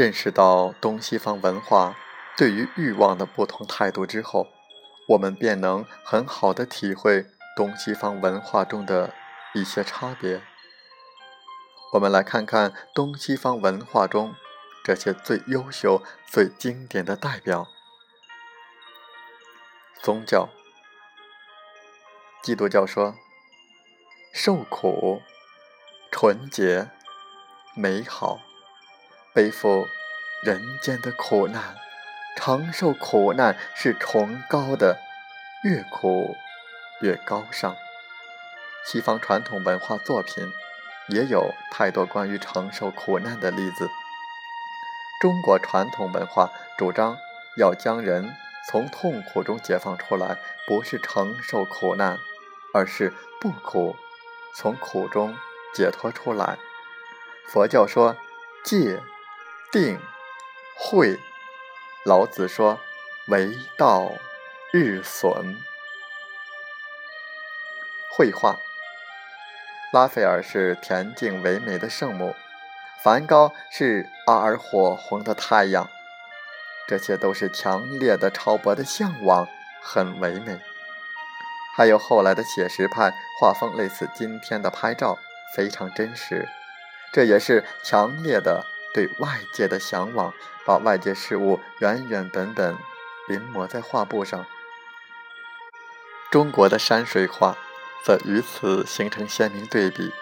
认识到东西方文化对于欲望的不同态度之后，我们便能很好的体会东西方文化中的一些差别。我们来看看东西方文化中这些最优秀、最经典的代表：宗教。基督教说，受苦、纯洁、美好。背负人间的苦难，承受苦难是崇高的，越苦越高尚。西方传统文化作品也有太多关于承受苦难的例子。中国传统文化主张要将人从痛苦中解放出来，不是承受苦难，而是不苦，从苦中解脱出来。佛教说戒。定慧，老子说：“为道日损。”绘画，拉斐尔是恬静唯美的圣母，梵高是阿尔火红的太阳，这些都是强烈的超薄的向往，很唯美。还有后来的写实派画风，类似今天的拍照，非常真实，这也是强烈的。对外界的向往，把外界事物原原本本临摹在画布上。中国的山水画则与此形成鲜明对比，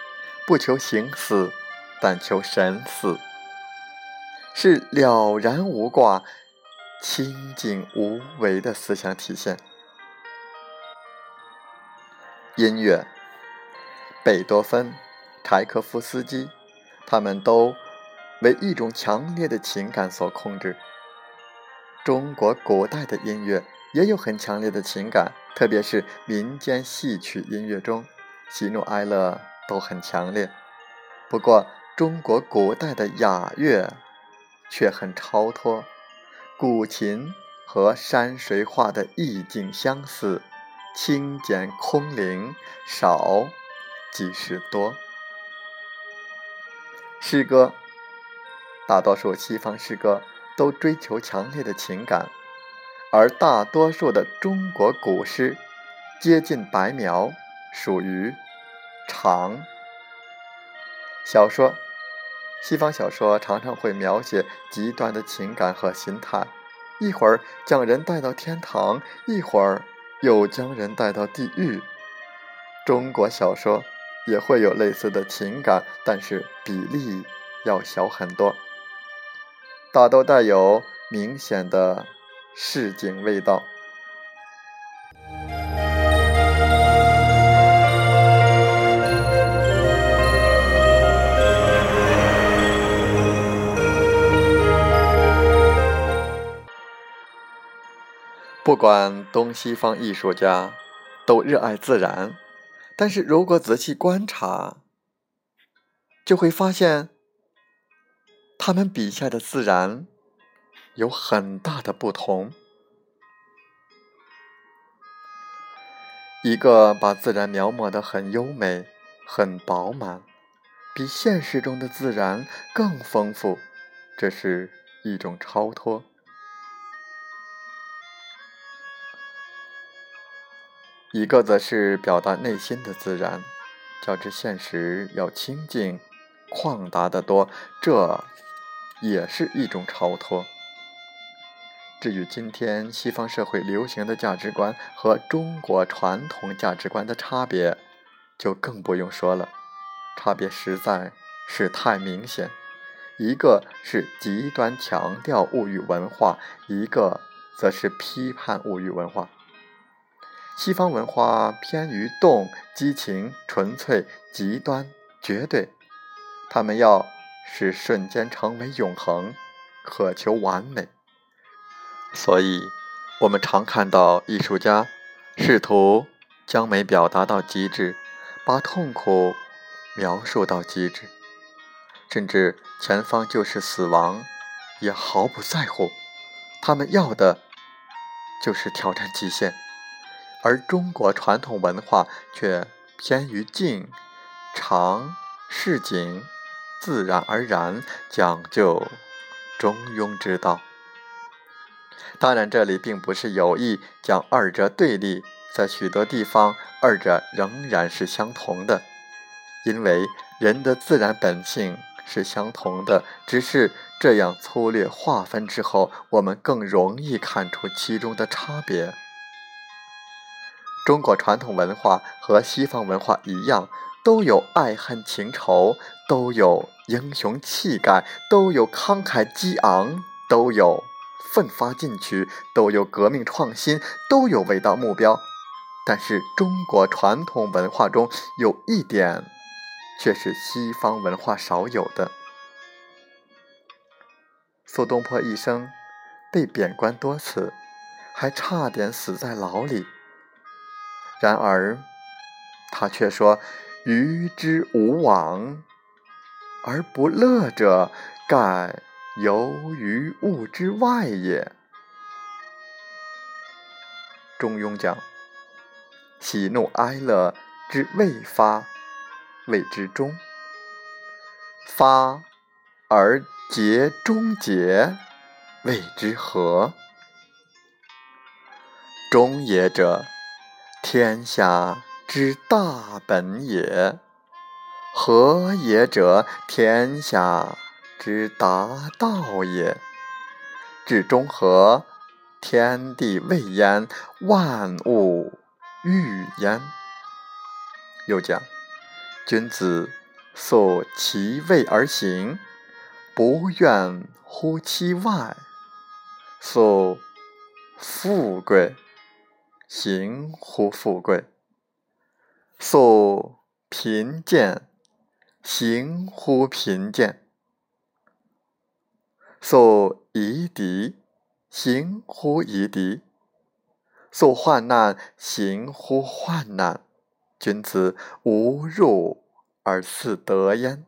不求形似，但求神似，是了然无挂、清净无为的思想体现。音乐，贝多芬、柴可夫斯基，他们都。为一种强烈的情感所控制。中国古代的音乐也有很强烈的情感，特别是民间戏曲音乐中，喜怒哀乐都很强烈。不过，中国古代的雅乐却很超脱，古琴和山水画的意境相似，清简空灵，少即是多。诗歌。大多数西方诗歌都追求强烈的情感，而大多数的中国古诗接近白描，属于长。小说，西方小说常常会描写极端的情感和心态，一会儿将人带到天堂，一会儿又将人带到地狱。中国小说也会有类似的情感，但是比例要小很多。大都带有明显的市井味道。不管东西方艺术家都热爱自然，但是如果仔细观察，就会发现。他们笔下的自然有很大的不同。一个把自然描摹的很优美、很饱满，比现实中的自然更丰富，这是一种超脱；一个则是表达内心的自然，较之现实要清净、旷达得多。这。也是一种超脱。至于今天西方社会流行的价值观和中国传统价值观的差别，就更不用说了，差别实在是太明显。一个是极端强调物欲文化，一个则是批判物欲文化。西方文化偏于动、激情、纯粹、极端、绝对，他们要使瞬间成为永恒，渴求完美。所以，我们常看到艺术家试图将美表达到极致，把痛苦描述到极致，甚至前方就是死亡，也毫不在乎。他们要的就是挑战极限。而中国传统文化却偏于静、长、市井、自然而然，讲究中庸之道。当然，这里并不是有意将二者对立，在许多地方，二者仍然是相同的，因为人的自然本性是相同的，只是这样粗略划分之后，我们更容易看出其中的差别。中国传统文化和西方文化一样，都有爱恨情仇，都有英雄气概，都有慷慨激昂，都有奋发进取，都有革命创新，都有伟大目标。但是，中国传统文化中有一点，却是西方文化少有的。苏东坡一生被贬官多次，还差点死在牢里。然而，他却说：“余之无往而不乐者，盖由于物之外也。”中庸讲：“喜怒哀乐之未发，谓之中；发而结终结，谓之和。中也者。”天下之大本也，和也者，天下之达道也。至中和，天地未焉，万物欲焉。又讲：君子素其位而行，不愿乎其外；素富贵。行乎富贵，素贫贱；行乎贫贱，素夷狄；行乎夷狄，素患难；行乎患难。君子无入而似得焉。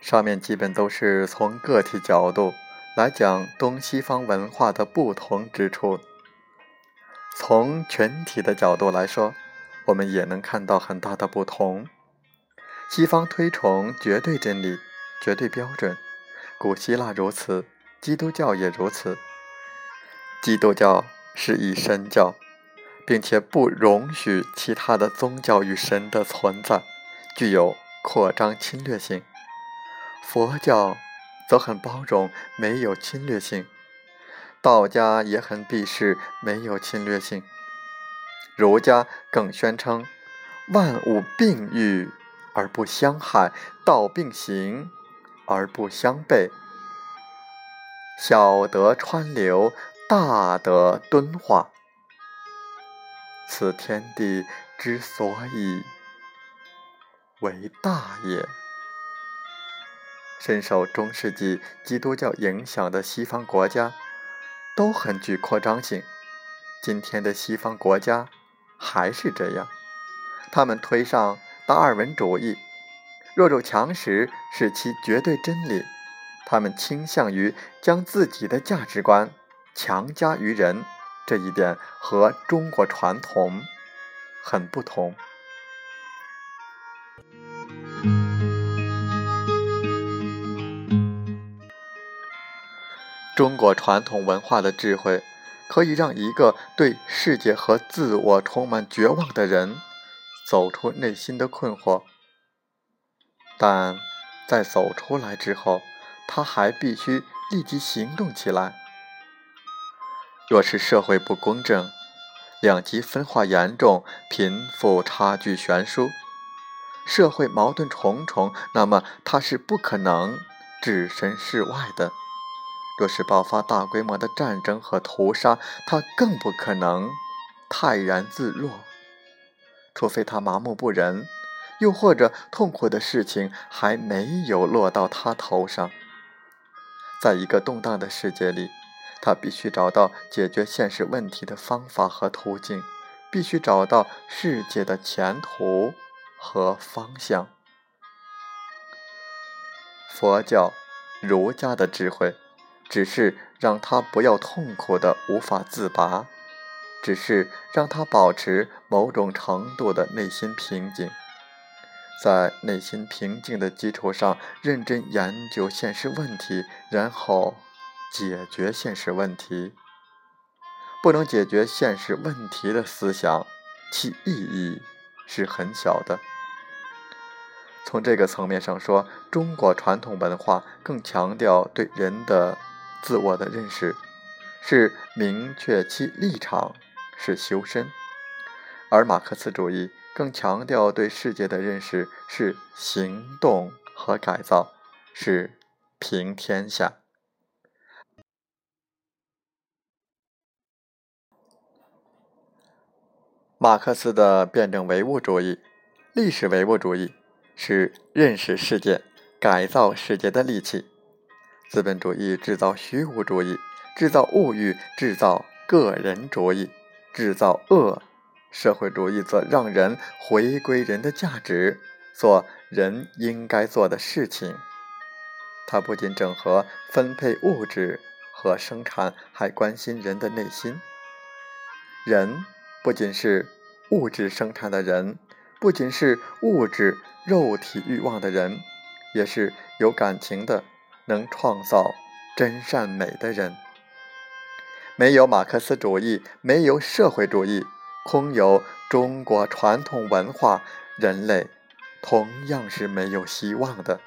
上面基本都是从个体角度来讲东西方文化的不同之处。从群体的角度来说，我们也能看到很大的不同。西方推崇绝对真理、绝对标准，古希腊如此，基督教也如此。基督教是以神教，并且不容许其他的宗教与神的存在，具有扩张侵略性。佛教则很包容，没有侵略性；道家也很避世，没有侵略性；儒家更宣称万物并育而不相害，道并行而不相悖，小德川流，大德敦化。此天地之所以为大也。深受中世纪基督教影响的西方国家都很具扩张性。今天的西方国家还是这样，他们推上达尔文主义，弱肉强食是其绝对真理。他们倾向于将自己的价值观强加于人，这一点和中国传统很不同。中国传统文化的智慧，可以让一个对世界和自我充满绝望的人走出内心的困惑。但在走出来之后，他还必须立即行动起来。若是社会不公正、两极分化严重、贫富差距悬殊，社会矛盾重重，那么他是不可能置身事外的；若是爆发大规模的战争和屠杀，他更不可能泰然自若。除非他麻木不仁，又或者痛苦的事情还没有落到他头上。在一个动荡的世界里，他必须找到解决现实问题的方法和途径，必须找到世界的前途和方向。佛教、儒家的智慧，只是让他不要痛苦的无法自拔，只是让他保持某种程度的内心平静。在内心平静的基础上，认真研究现实问题，然后解决现实问题。不能解决现实问题的思想，其意义是很小的。从这个层面上说，中国传统文化更强调对人的自我的认识，是明确其立场，是修身；而马克思主义。更强调对世界的认识是行动和改造，是平天下。马克思的辩证唯物主义、历史唯物主义是认识世界、改造世界的利器；资本主义制造虚无主义，制造物欲，制造个人主义，制造恶。社会主义则让人回归人的价值，做人应该做的事情。它不仅整合分配物质和生产，还关心人的内心。人不仅是物质生产的人，不仅是物质肉体欲望的人，也是有感情的，能创造真善美的人。没有马克思主义，没有社会主义。空有中国传统文化，人类同样是没有希望的。